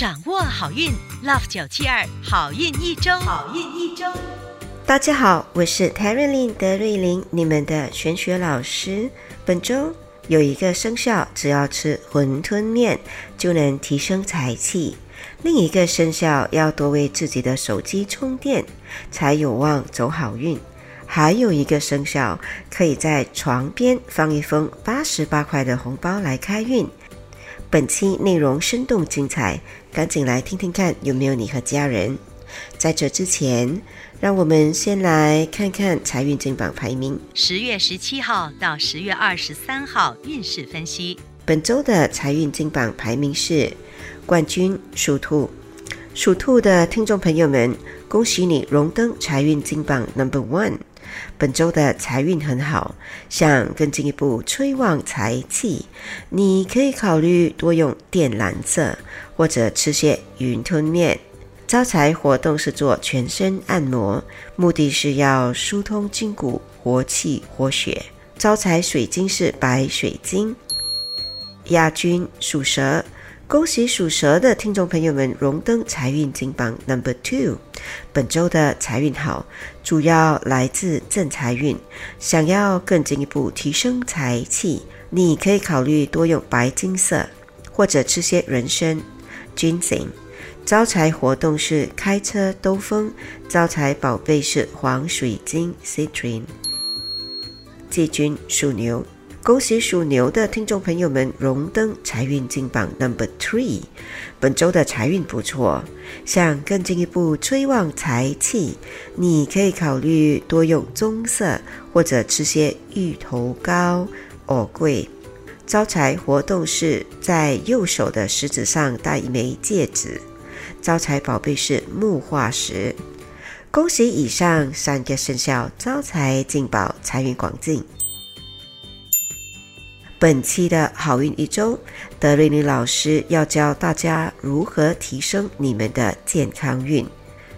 掌握好运，Love 九七二好运一周，好运一周。大家好，我是 Terry Lin 德瑞琳，你们的玄学老师。本周有一个生肖，只要吃馄饨面就能提升财气；另一个生肖要多为自己的手机充电，才有望走好运。还有一个生肖可以在床边放一封八十八块的红包来开运。本期内容生动精彩，赶紧来听听看有没有你和家人。在这之前，让我们先来看看财运金榜排名。十月十七号到十月二十三号运势分析。本周的财运金榜排名是冠军属兔，属兔的听众朋友们，恭喜你荣登财运金榜 Number One。本周的财运很好，想更进一步催旺财气，你可以考虑多用靛蓝色，或者吃些云吞面。招财活动是做全身按摩，目的是要疏通筋骨、活气活血。招财水晶是白水晶。亚军属蛇，恭喜属蛇的听众朋友们荣登财运金榜 Number Two。本周的财运好，主要来自正财运。想要更进一步提升财气，你可以考虑多用白金色，或者吃些人参 （Ginseng）。招财活动是开车兜风，招财宝贝是黄水晶 （Citrine）。季军属牛，恭喜属牛的听众朋友们荣登财运进榜 Number Three。本周的财运不错，想更进一步催旺财气，你可以考虑多用棕色，或者吃些芋头糕、藕桂。招财活动是在右手的食指上戴一枚戒指。招财宝贝是木化石。恭喜以上三个生肖招财进宝，财运广进。本期的好运一周，德瑞妮老师要教大家如何提升你们的健康运，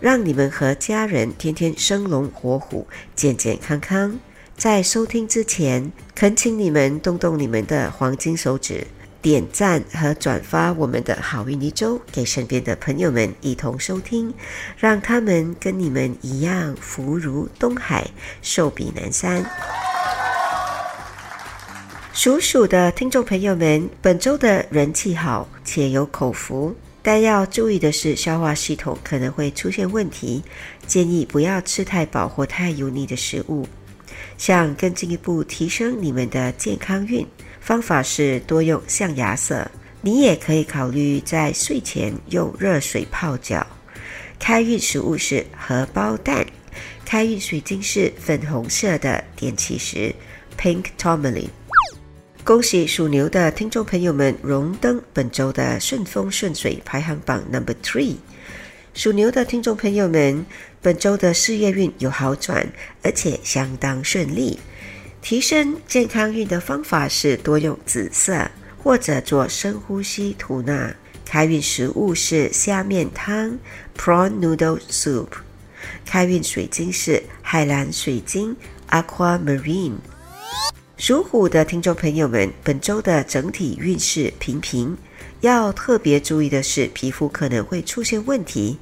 让你们和家人天天生龙活虎、健健康康。在收听之前，恳请你们动动你们的黄金手指。点赞和转发我们的好运一周给身边的朋友们一同收听，让他们跟你们一样福如东海，寿比南山。属鼠的听众朋友们，本周的人气好且有口福，但要注意的是消化系统可能会出现问题，建议不要吃太饱或太油腻的食物。想更进一步提升你们的健康运。方法是多用象牙色，你也可以考虑在睡前用热水泡脚。开运食物是荷包蛋，开运水晶是粉红色的电气石 （Pink Tourmaline）。恭喜属牛的听众朋友们荣登本周的顺风顺水排行榜 Number Three。属牛的听众朋友们，本周的事业运有好转，而且相当顺利。提升健康运的方法是多用紫色，或者做深呼吸吐纳。开运食物是虾面汤 （Prawn Noodle Soup）。开运水晶是海蓝水晶 （Aquamarine）。属虎的听众朋友们，本周的整体运势平平，要特别注意的是皮肤可能会出现问题。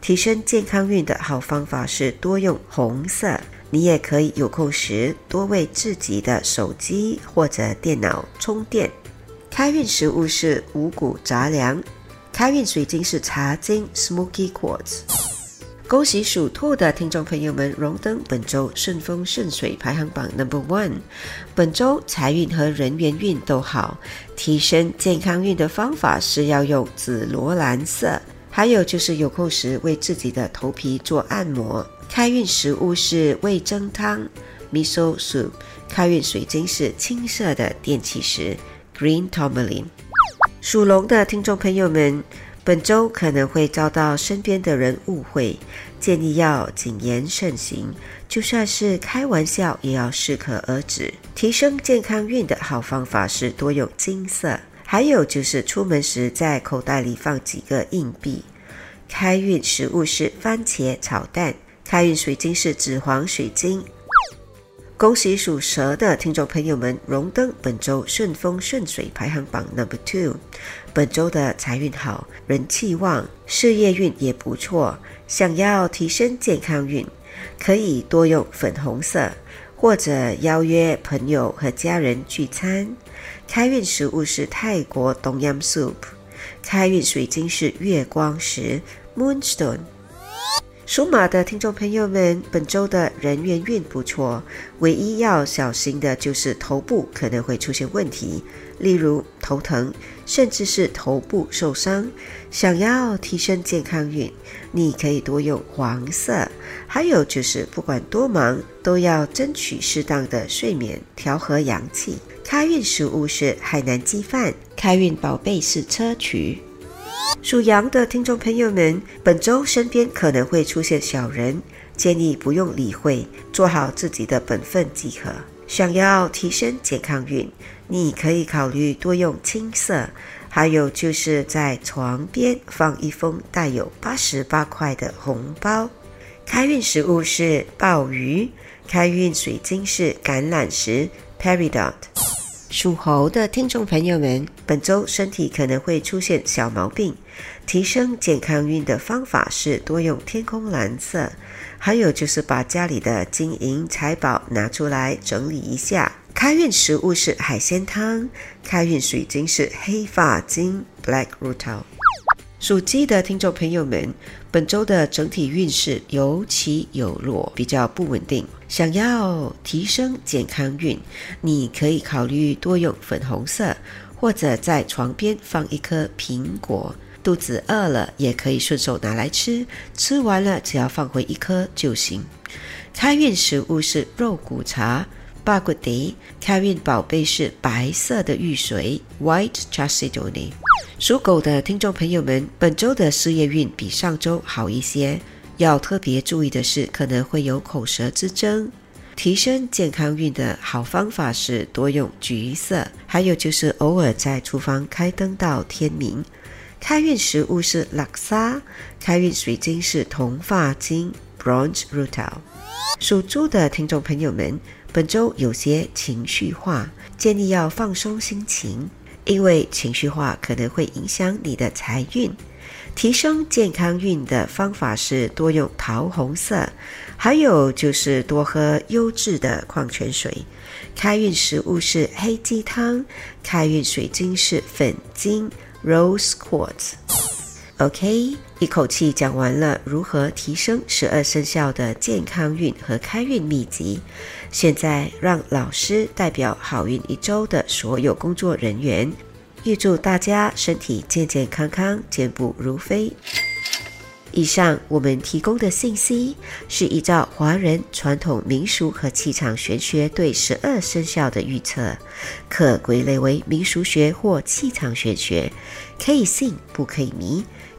提升健康运的好方法是多用红色。你也可以有空时多为自己的手机或者电脑充电。开运食物是五谷杂粮，开运水晶是茶晶 （Smoky Quartz）。恭喜属兔的听众朋友们荣登本周顺风顺水排行榜 Number One。本周财运和人缘运都好，提升健康运的方法是要用紫罗兰色，还有就是有空时为自己的头皮做按摩。开运食物是味增汤 （Miso Soup）。开运水晶是青色的电气石 （Green Tourmaline）。属龙的听众朋友们，本周可能会遭到身边的人误会，建议要谨言慎行。就算是开玩笑，也要适可而止。提升健康运的好方法是多用金色，还有就是出门时在口袋里放几个硬币。开运食物是番茄炒蛋。开运水晶是紫黄水晶。恭喜属蛇的听众朋友们荣登本周顺风顺水排行榜 Number Two。本周的财运好，人气旺，事业运也不错。想要提升健康运，可以多用粉红色，或者邀约朋友和家人聚餐。开运食物是泰国冬阴 soup。开运水晶是月光石 Moonstone。属马的听众朋友们，本周的人缘运不错，唯一要小心的就是头部可能会出现问题，例如头疼，甚至是头部受伤。想要提升健康运，你可以多用黄色。还有就是，不管多忙，都要争取适当的睡眠，调和阳气。开运食物是海南鸡饭，开运宝贝是砗磲。属羊的听众朋友们，本周身边可能会出现小人，建议不用理会，做好自己的本分即可。想要提升健康运，你可以考虑多用青色，还有就是在床边放一封带有八十八块的红包。开运食物是鲍鱼，开运水晶是橄榄石 （Peridot）。属猴的听众朋友们，本周身体可能会出现小毛病，提升健康运的方法是多用天空蓝色，还有就是把家里的金银财宝拿出来整理一下。开运食物是海鲜汤，开运水晶是黑发晶 （Black Rutil）。属鸡的听众朋友们，本周的整体运势有起有落，比较不稳定。想要提升健康运，你可以考虑多用粉红色，或者在床边放一颗苹果。肚子饿了也可以顺手拿来吃，吃完了只要放回一颗就行。开运食物是肉骨茶。巴古迪。开运宝贝是白色的玉髓 （White Chalcedony）。属狗的听众朋友们，本周的事业运比上周好一些。要特别注意的是，可能会有口舌之争。提升健康运的好方法是多用橘色，还有就是偶尔在厨房开灯到天明。开运食物是拉沙，开运水晶是铜发晶 （Bronze Rutil）。属猪的听众朋友们，本周有些情绪化，建议要放松心情。因为情绪化可能会影响你的财运，提升健康运的方法是多用桃红色，还有就是多喝优质的矿泉水。开运食物是黑鸡汤，开运水晶是粉晶 （Rose Quartz）。OK，一口气讲完了如何提升十二生肖的健康运和开运秘籍。现在让老师代表好运一周的所有工作人员，预祝大家身体健健康康、健步如飞。以上我们提供的信息是依照华人传统民俗和气场玄学对十二生肖的预测，可归类为民俗学或气场玄学，可以信不可以迷。